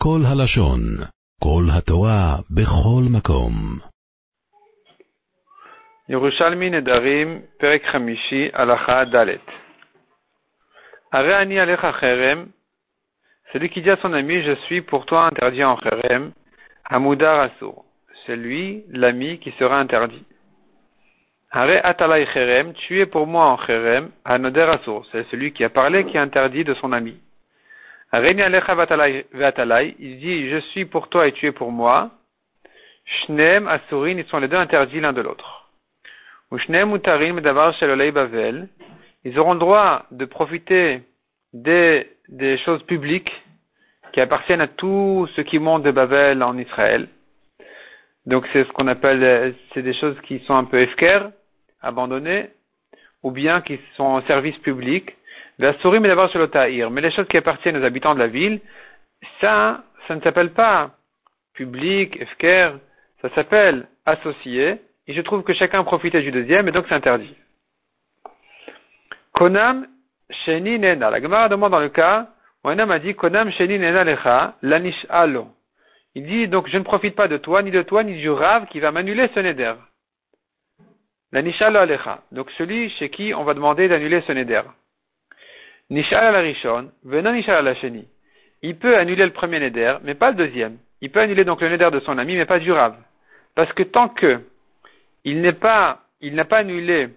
כל הלשון, כל התורה, בכל מקום. ירושלמי נדרים, פרק חמישי, הלכה ד' הרי אני עליך חרם, celui qui dit à son ami, je suis pour toi interdit en kherem, Hamoudar Assour, c'est lui, l'ami, qui sera interdit. Hare atalai cherem, tu es pour moi en cherem, anoder asur, c'est celui qui a parlé qui est interdit de son ami. Il dit, je suis pour toi et tu es pour moi. Shneem asurin, ils sont les deux interdits l'un de l'autre. Ou shneem utarim davar shelolei bavel, ils auront le droit de profiter des, des choses publiques qui appartiennent à tout ce qui monte de Babel en Israël. Donc c'est ce qu'on appelle, c'est des choses qui sont un peu efker, abandonnés, ou bien qui sont en service public. Mais d'abord sur le tahir. Mais les choses qui appartiennent aux habitants de la ville, ça, ça ne s'appelle pas public, efker, ça s'appelle associé. Et je trouve que chacun profitait du deuxième, et donc c'est interdit. Konam, sheni nena. La Gemara demande dans le cas, où un homme a dit, Konam, sheni nena lecha, lanish alo. Il dit, donc je ne profite pas de toi, ni de toi, ni du rave qui va m'annuler ce neder. La nishal alecha. Donc celui chez qui on va demander d'annuler ce neder. Nishal al rishon, venant nishal al sheni. Il peut annuler le premier neder, mais pas le deuxième. Il peut annuler donc le neder de son ami, mais pas du rav. Parce que tant que il n'a pas annulé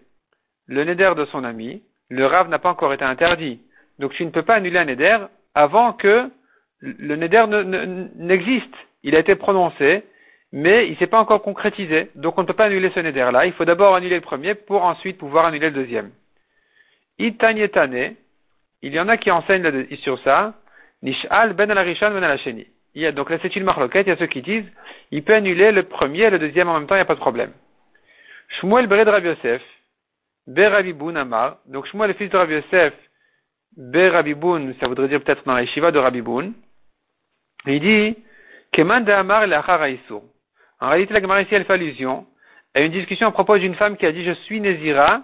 le neder de son ami, le rav n'a pas encore été interdit. Donc tu ne peux pas annuler un neder avant que le neder n'existe. Il a été prononcé, mais il ne s'est pas encore concrétisé. Donc on ne peut pas annuler ce neder-là. Il faut d'abord annuler le premier pour ensuite pouvoir annuler le deuxième. Itanyetane, il y en a qui enseignent sur ça. Nishal ben al ben Il y a, donc là c'est une marloquette, il y a ceux qui disent, il peut annuler le premier et le deuxième en même temps, il n'y a pas de problème. Shmuel bered Rav Yosef, Berabiboun Amar, donc Shmuel le fils de Rav Yosef, Berabiboun, ça voudrait dire peut-être dans la Shiva de Rabiboun, il dit, Keman de Amar en réalité, la Gemara ici, elle fait allusion à une discussion à propos d'une femme qui a dit Je suis Nézira,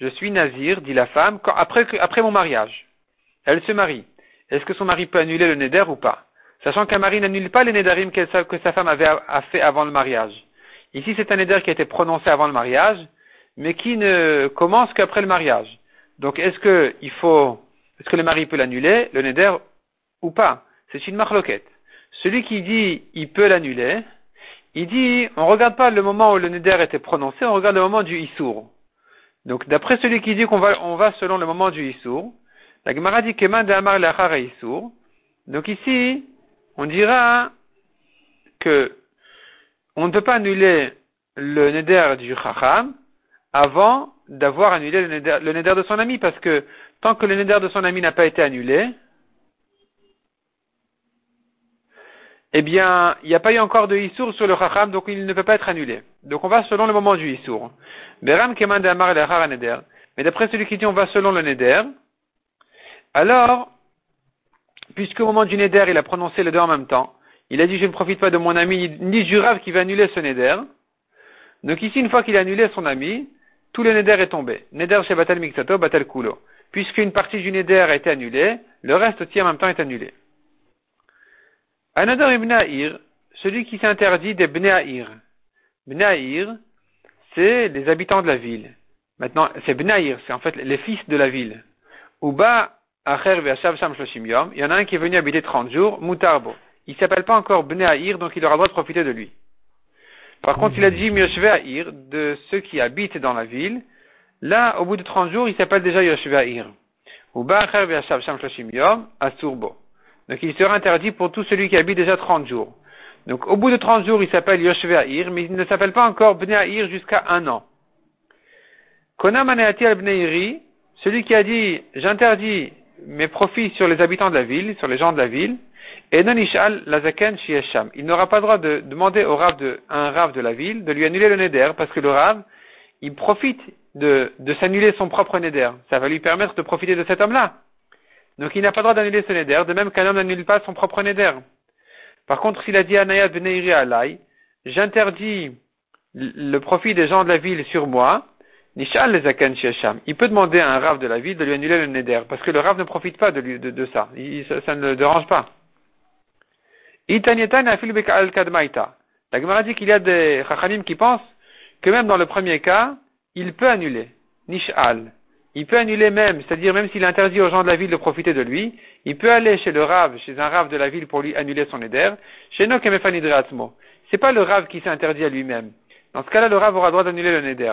je suis Nazir, dit la femme, après mon mariage. Elle se marie. Est-ce que son mari peut annuler le Néder ou pas? Sachant qu'un mari n'annule pas les Nédarim que sa femme avait fait avant le mariage. Ici, c'est un Néder qui a été prononcé avant le mariage, mais qui ne commence qu'après le mariage. Donc, est-ce que il faut, est-ce que le mari peut l'annuler, le Néder, ou pas? C'est une marloquette. Celui qui dit il peut l'annuler, il dit, on ne regarde pas le moment où le neder était prononcé, on regarde le moment du issour. Donc, d'après celui qui dit qu'on va, on va selon le moment du issour, la Gemara dit Keman de Amar. Donc ici, on dira que on ne peut pas annuler le neder du chacham avant d'avoir annulé le neder, de son ami, parce que tant que le neder de son ami n'a pas été annulé, eh bien, il n'y a pas eu encore de Issour sur le Chacham, donc il ne peut pas être annulé. Donc on va selon le moment du Issour. Beram Keman de Amar Neder. Mais d'après celui qui dit on va selon le Neder, alors, puisque au moment du Neder, il a prononcé les deux en même temps, il a dit je ne profite pas de mon ami ni du Rav qui va annuler ce Neder. Donc ici, une fois qu'il a annulé son ami, tout le Neder est tombé. Neder chez Batal Miksato, Batal Kulo. Puisqu'une partie du Neder a été annulée, le reste aussi en même temps est annulé. Anadar ibn celui qui s'interdit des Bneaïr. Bneaïr, c'est les habitants de la ville. Maintenant, c'est Bneaïr, c'est en fait les fils de la ville. Il y en a un qui est venu habiter 30 jours, Mutarbo. Il ne s'appelle pas encore Bneaïr, donc il aura le droit de profiter de lui. Par contre, il a dit Yoshve'aïr, de ceux qui habitent dans la ville. Là, au bout de 30 jours, il s'appelle déjà Yoshve'aïr. Uba Acher Sham Yom, Asurbo. Donc il sera interdit pour tout celui qui habite déjà 30 jours. Donc au bout de 30 jours, il s'appelle Yoshve'ahir, mais il ne s'appelle pas encore Bne'ahir jusqu'à un an. Konam al celui qui a dit j'interdis mes profits sur les habitants de la ville, sur les gens de la ville, et non ishal lazaken shiesham. Il n'aura pas le droit de demander au rav de, un rav de la ville de lui annuler le neder, parce que le rav, il profite de, de s'annuler son propre neder. Ça va lui permettre de profiter de cet homme-là. Donc il n'a pas le droit d'annuler ce neder, de même qu'un homme n'annule pas son propre neder. Par contre, s'il a dit Anayat Beneiri Alay, j'interdis le profit des gens de la ville sur moi, Il peut demander à un rave de la ville de lui annuler le neder, parce que le rave ne profite pas de, de, ça. ça. ne le dérange pas. La Gemara dit qu'il y a des Chachamim qui pensent que même dans le premier cas, il peut annuler. Nish'al. Il peut annuler même, c'est-à-dire même s'il interdit aux gens de la ville de profiter de lui, il peut aller chez le Rav, chez un Rav de la ville pour lui annuler son éder. Chez nous, c'est pas le Rav qui s'est interdit à lui-même. Dans ce cas-là, le Rav aura droit d'annuler le Neder.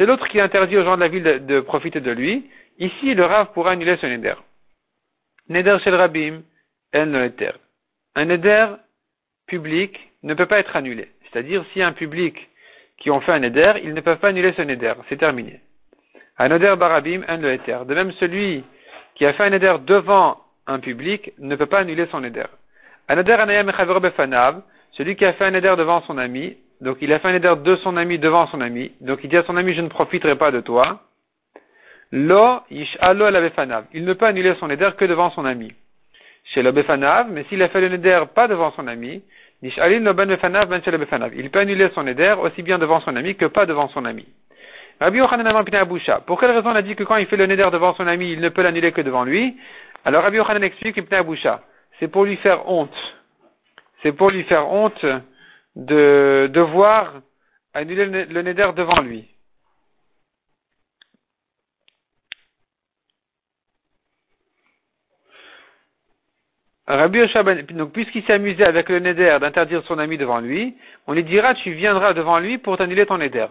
C'est l'autre qui interdit aux gens de la ville de, profiter de lui. Ici, le Rav pourra annuler son Neder. Neder chez le Rabim, en le Un Neder public ne peut pas être annulé. C'est-à-dire, si un public qui ont fait un Neder, ils ne peuvent pas annuler ce Neder. C'est terminé. Un Neder barabim, un De même, celui qui a fait un Neder devant un public ne peut pas annuler son Neder. Un Neder anayam befanav, celui qui a fait un éder devant son ami, donc il a fait un éder de son ami devant son ami, donc il dit à son ami je ne profiterai pas de toi. Lo yish'alo al Il ne peut annuler son éder que devant son ami. Chez mais s'il a fait le neder pas devant son ami, ben il peut annuler son éder aussi bien devant son ami que pas devant son ami. Rabbi Yochanan Pour quelle raison on a dit que quand il fait le neder devant son ami, il ne peut l'annuler que devant lui? Alors Rabbi Yochanan explique C'est pour lui faire honte. C'est pour lui faire honte de devoir annuler le neder devant lui. Rabbi ben, donc puisqu'il s'est amusé avec le neder d'interdire son ami devant lui, on lui dira tu viendras devant lui pour t'annuler ton neder.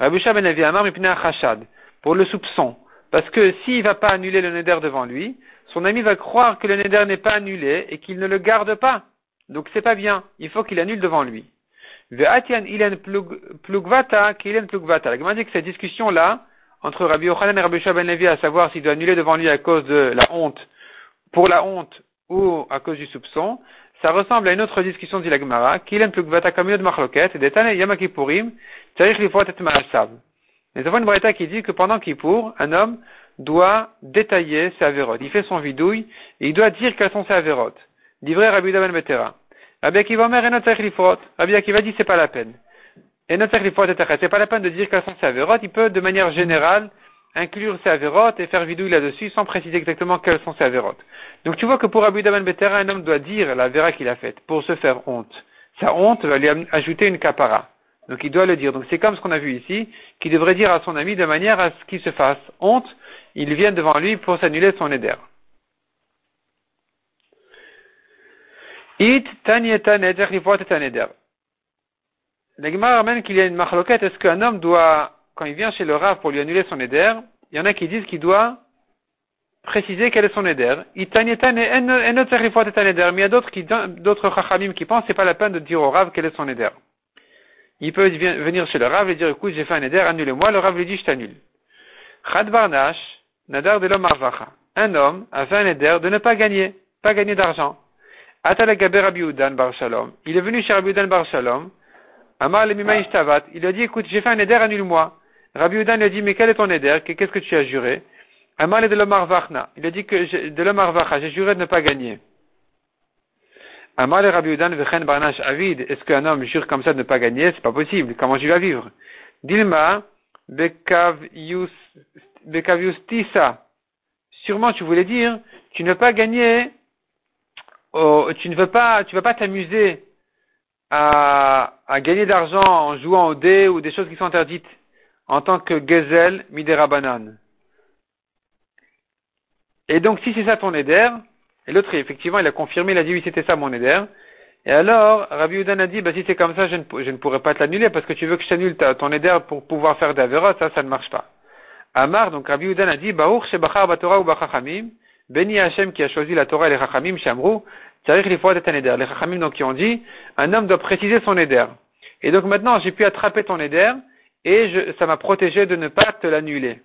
Rabbi ben Amar Chashad, pour le soupçon. Parce que s'il ne va pas annuler le neder devant lui, son ami va croire que le neder n'est pas annulé et qu'il ne le garde pas. Donc c'est pas bien. Il faut qu'il annule devant lui. Ilen plugvata plugvata. La Gemara dit que cette discussion-là, entre Rabbi Yochanan et Rabbi Ben Levi, à savoir s'il doit annuler devant lui à cause de la honte, pour la honte ou à cause du soupçon, ça ressemble à une autre discussion dit la Gemara, kilen plugvata de machloket, et detane yamakipurim, tarich lifot et ma'asav. Mais avons une breta qui dit que pendant Kippour, un homme doit détailler ses avérotes. Il fait son vidouille et il doit dire quelles sont ses avérotes. Livré Rabbi Ben Betera. Rabbi Akiva Omer et Lifrot. Rabbi Akiva dit c'est pas la peine. Et Lifrot c'est pas la peine de dire quelles sont ses avérotes. Il peut de manière générale inclure ses avérotes et faire vidouille là-dessus sans préciser exactement quelles sont ses avérotes. Donc tu vois que pour Rabbi Ben Betera, un homme doit dire la vera qu'il a faite pour se faire honte. Sa honte va lui ajouter une capara. Donc il doit le dire. Donc c'est comme ce qu'on a vu ici, qu'il devrait dire à son ami de manière à ce qu'il se fasse honte, il vienne devant lui pour s'annuler son éder. It tanieta neder neder. L'Egmar ramène qu'il y a une machloquette. Est-ce qu'un homme doit, quand il vient chez le Rav pour lui annuler son éder, il y en a qui disent qu'il doit préciser quel est son éder. It tanieta neder, mais il y a d'autres chachamim qui pensent que c'est pas la peine de dire au Rav quel est son éder. Il peut venir chez le Rav et dire, écoute, j'ai fait un éder, annule-moi. Le Rav lui dit, je t'annule. Chad nadar de l'homme Un homme a fait un éder de ne pas gagner, pas gagner d'argent. Bar Shalom. Il est venu chez Rabbi Bar Shalom. Amar le Il a dit, écoute, j'ai fait un éder, annule-moi. Rabbi Udan lui a dit, mais quel est ton éder? Qu'est-ce que tu as juré? Amar de l'Omar Vachna. Il a dit que de l'Omar Vacha, j'ai juré de ne pas gagner. Amar le Rabbi Udan Vechen Barnash Avid. Est-ce qu'un homme jure comme ça de ne pas gagner? C'est pas possible. Comment je vais vivre? Dilma, Bekaviustisa. Sûrement tu voulais dire, tu veux pas gagner oh, tu ne veux pas, tu vas pas t'amuser à, gagner d'argent en jouant au dé ou des choses qui sont interdites en tant que gezel midera banane. Et donc, si c'est ça ton éder, et l'autre, effectivement, il a confirmé, il a dit oui, c'était ça mon éder. Et alors, Rabbi Udan a dit, bah, si c'est comme ça, je ne, je ne pourrais pas te l'annuler parce que tu veux que je t'annule ton éder pour pouvoir faire des ça, ça ne marche pas. Amar, donc Rabbi Udan a dit, Baour Shebachar Batora ou Bachachamim, Béni Hachem qui a choisi la Torah et les Chachamim, Shamrou, c'est-à-dire qu'il faut un éder. Les Chachamim donc qui ont dit, un homme doit préciser son éder. Et donc maintenant, j'ai pu attraper ton éder, et je, ça m'a protégé de ne pas te l'annuler.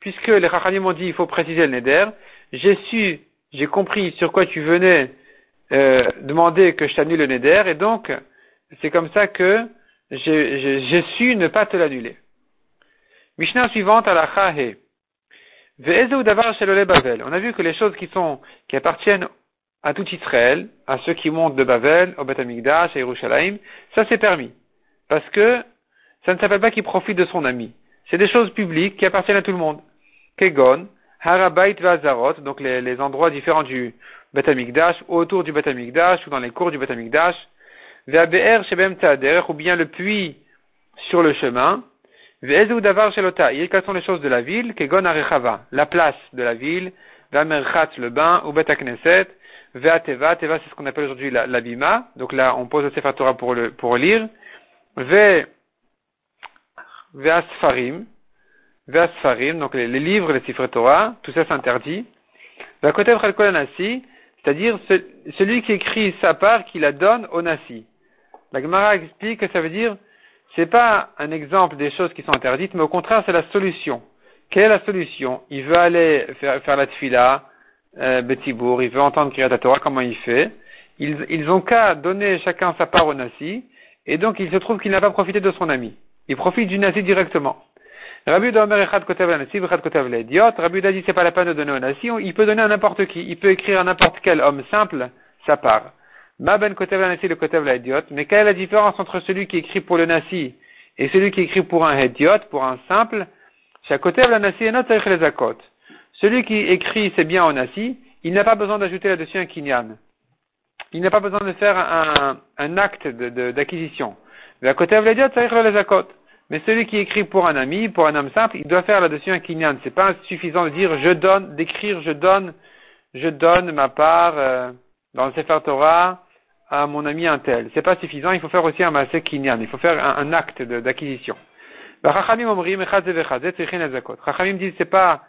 Puisque les Chachamim ont dit, il faut préciser le néder, j'ai su, j'ai compris sur quoi tu venais euh, demander que je t'annule le néder, et donc, c'est comme ça que j'ai su ne pas te l'annuler. Mishnah suivante à la Chahe. On a vu que les choses qui sont, qui appartiennent à tout Israël, à ceux qui montent de Babel, au Beth Amikdash, à Yerushalayim, ça c'est permis. Parce que ça ne s'appelle pas qu'il profite de son ami. C'est des choses publiques qui appartiennent à tout le monde. Kegon, Harabait Vazarot, donc les, les, endroits différents du Bet Amikdash, autour du Bet Amikdash, ou dans les cours du Bet Amikdash, Ve'abe'er Shebem Tader, ou bien le puits sur le chemin, Davar Shelota, quelles sont les choses de la ville, Kegon Arechava, la place de la ville, Ve'amerchat, le bain, ou Bet Akneset, Ve'ateva, Teva c'est ce qu'on appelle aujourd'hui la, donc là on pose le Sefer Torah pour, le, pour lire, Ve, Ve'asfarim, Ve'asfarim, donc les, livres, les Sefer Torah, tout ça s'interdit. Ve'akotev Chalkol Nasi, c'est-à-dire celui qui écrit sa part, qui la donne au Nasi. La Gemara explique que ça veut dire, c'est pas un exemple des choses qui sont interdites, mais au contraire c'est la solution. Quelle est la solution? Il veut aller faire, faire la tfila, euh, il veut entendre Kriyat Torah, comment il fait? Ils, ils ont qu'à donner chacun sa part au Nasi, et donc il se trouve qu'il n'a pas profité de son ami. Il profite du Nasi directement. Rabbi Omer Echad Kotev Nasi, Echad Kotev l'Idiot. Rabbi dit c'est pas la peine de donner au Nasi, il peut donner à n'importe qui. Il peut écrire à n'importe quel homme simple sa part. Ma ben Kotev Nasi, le Kotev l'Idiot. Mais quelle est la différence entre celui qui écrit pour le Nasi et celui qui écrit pour un Idiot, pour un simple? Kotev Nasi et notre les. Celui qui écrit c'est bien au Nasi, il n'a pas besoin d'ajouter là-dessus un kinyan. Il n'a pas besoin de faire un, un acte d'acquisition. La Kotev l'Idiot, les Akot. Mais celui qui écrit pour un ami, pour un homme simple, il doit faire là-dessus un kinyan. C'est pas suffisant de dire je donne, d'écrire je donne, je donne ma part euh, dans le Sefer Torah à mon ami un tel. C'est pas suffisant, il faut faire aussi un masé kinyan. Il faut faire un, acte d'acquisition. Chachamim dit c'est pas,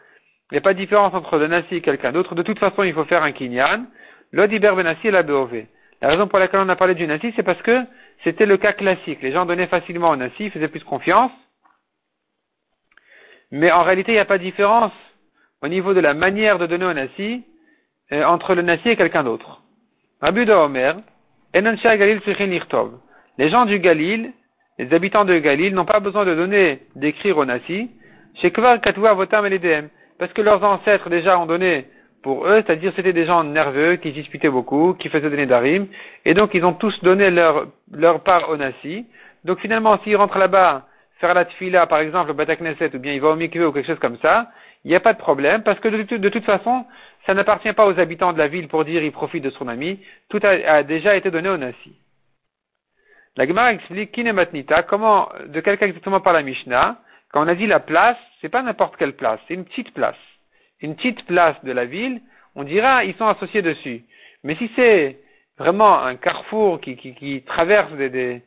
il n'y a pas de différence entre le nasi et quelqu'un d'autre. De toute façon, il faut faire un kinyan. L'odiber benassi et la beové. La raison pour laquelle on a parlé du nasi, c'est parce que c'était le cas classique. Les gens donnaient facilement au nasi, faisaient plus confiance. Mais en réalité, il n'y a pas de différence au niveau de la manière de donner au nasi euh, entre le nasi et quelqu'un d'autre. Rabbi Omer, Les gens du Galil, les habitants de Galil, n'ont pas besoin de donner, d'écrire au nasi, parce que leurs ancêtres déjà ont donné pour eux, c'est-à-dire c'était des gens nerveux qui disputaient beaucoup, qui faisaient des nédarim, et donc ils ont tous donné leur, leur part au nasi. Donc finalement, s'ils rentrent là-bas, faire la tfila, par exemple, au Batakneset, ou bien ils vont au mikveh ou quelque chose comme ça, il n'y a pas de problème, parce que de, de, toute façon, ça n'appartient pas aux habitants de la ville pour dire ils profitent de son ami, tout a, déjà été donné au nasi. La Gemara explique Kinematnita, comment, de quel cas exactement par la Mishnah, quand on a dit la place, c'est pas n'importe quelle place, c'est une petite place une petite place de la ville, on dira ils sont associés dessus. Mais si c'est vraiment un carrefour qui, qui, qui traverse des, des,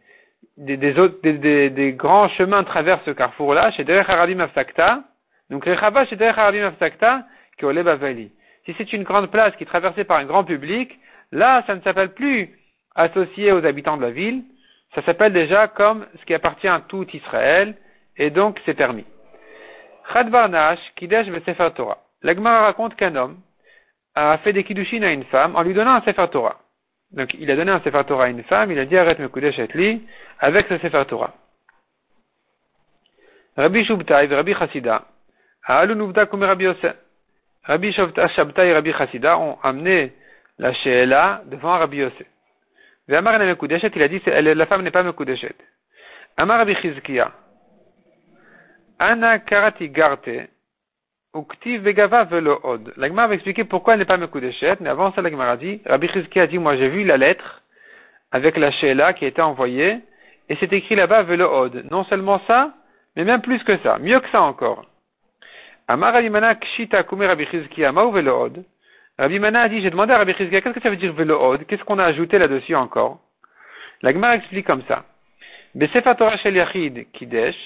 des, des, des, grands chemins traversent ce carrefour-là, chez Derech Haradim Afsakta, donc Rechava chez Derech Haradim Afsakta, qui Bavali. Si c'est une grande place qui est traversée par un grand public, là, ça ne s'appelle plus associé aux habitants de la ville, ça s'appelle déjà comme ce qui appartient à tout Israël, et donc c'est permis. Chad Barnash, Kidesh Sefer Torah. L'Agmara raconte qu'un homme a fait des kiddushin à une femme en lui donnant un Sefer Torah. Donc, il a donné un Sefer Torah à une femme, il a dit arrête me kudesh li avec ce Sefer Torah. Rabbi Shubtai et Rabbi Chassida, Rabbi Yosef. Rabbi Shabtai et Rabbi Chassida ont amené la Sheela devant Rabbi Yosef. Amar il a dit la femme n'est pas Mekudeshet. Amar Rabbi Chizkiya. Ana karati garte Uktiv Begava Velo Od. L'Agmar va expliquer pourquoi elle n'est pas Mekudeshet, mais avant ça, l'Agmar a dit, Rabbi Chizki a dit, moi j'ai vu la lettre avec la Sheila qui a été envoyée, et c'est écrit là-bas Velo Od. Non seulement ça, mais même plus que ça, mieux que ça encore. Amar Alimana Kshita Kume Rabbi Chizki ou Velo Od. Rabbi Mana a dit, j'ai demandé à Rabbi Chizki, qu'est-ce que ça veut dire Velo Od? Qu'est-ce qu'on a ajouté là-dessus encore? L'Agmar explique comme ça. Sefer Torah Shel Yachid Kidesh,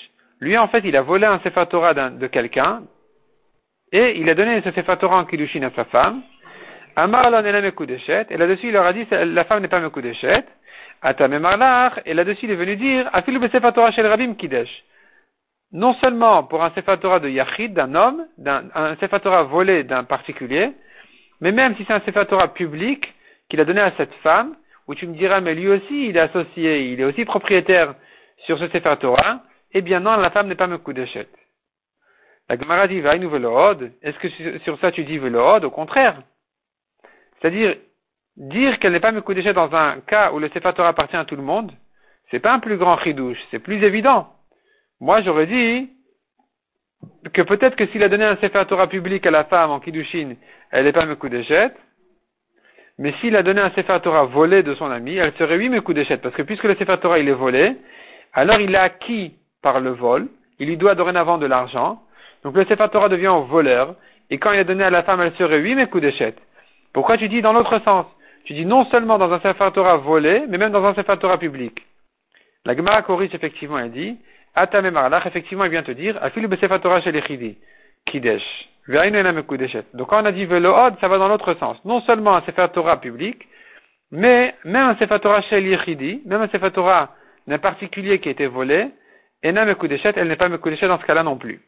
lui en fait il a volé un Sefer Torah de quelqu'un, et il a donné ce Sefer Torah en Kiddushin à sa femme. Amar la Mekudeshet. Et là-dessus, il leur a dit, la femme n'est pas Mekudeshet. Atame Marlach. Et là-dessus, il est venu dire, Afilu Sefer Torah shel Rabim Kidesh. Non seulement pour un Sefer Torah de Yachid, d'un homme, d'un, un volé d'un particulier, mais même si c'est un Sefer Torah public qu'il a donné à cette femme, où tu me diras, mais lui aussi, il est associé, il est aussi propriétaire sur ce Sefer Torah, eh bien non, la femme n'est pas Mekudeshet. La Gemara dit Est-ce que sur ça tu dis Velohod Au contraire. C'est-à-dire, dire qu'elle n'est pas Mekudeshet dans un cas où le Sefer Torah appartient à tout le monde, c'est pas un plus grand chidouche, c'est plus évident. Moi j'aurais dit que peut-être que s'il a donné un Sefer Torah public à la femme en Kiddushin, elle n'est pas Mekudeshet, mais s'il a donné un Sefer Torah volé de son ami, elle serait oui Mekudeshet, parce que puisque le Sefer Torah il est volé, alors il l'a acquis par le vol, il lui doit dorénavant de l'argent, donc le Sefer Torah devient voleur, et quand il a donné à la femme, elle serait oui Mekudeshet. Pourquoi tu dis dans l'autre sens? Tu dis non seulement dans un Sefer Torah volé, mais même dans un Sefer Torah public. La Gemara corrige effectivement, elle dit, Atame Marlach, effectivement, il vient te dire, Afilu Torah chez les Kidesh. Donc quand on a dit Velood, ça va dans l'autre sens. Non seulement un Sefer Torah public, mais même un Sefer Torah chez même un Sefer Torah d'un particulier qui a été volé, et n'a elle n'est pas Mekudeshet dans ce cas-là non plus.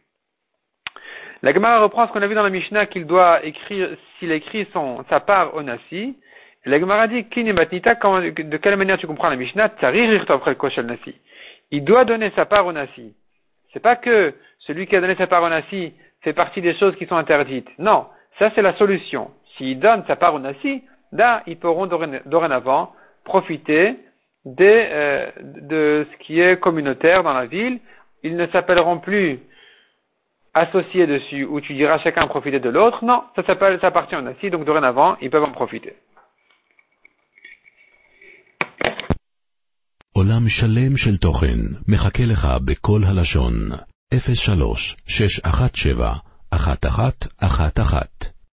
La Gemara reprend ce qu'on a vu dans la Mishnah qu'il doit écrire, s'il écrit son, sa part au Nasi. La Gemara dit, de quelle manière tu comprends la Mishnah? Nasi. Il doit donner sa part au Nasi. C'est pas que celui qui a donné sa part au Nasi fait partie des choses qui sont interdites. Non. Ça, c'est la solution. S'il donne sa part au Nasi, là, ils pourront dorénavant profiter euh, de ce qui est communautaire dans la ville. Ils ne s'appelleront plus associé dessus où tu diras chacun profiter de l'autre, non, ça s'appelle, ça appartient au nasi, donc dorénavant, ils peuvent en profiter. עולם שלם של תוכן מחכה לך בכל הלשון, 03 617 1111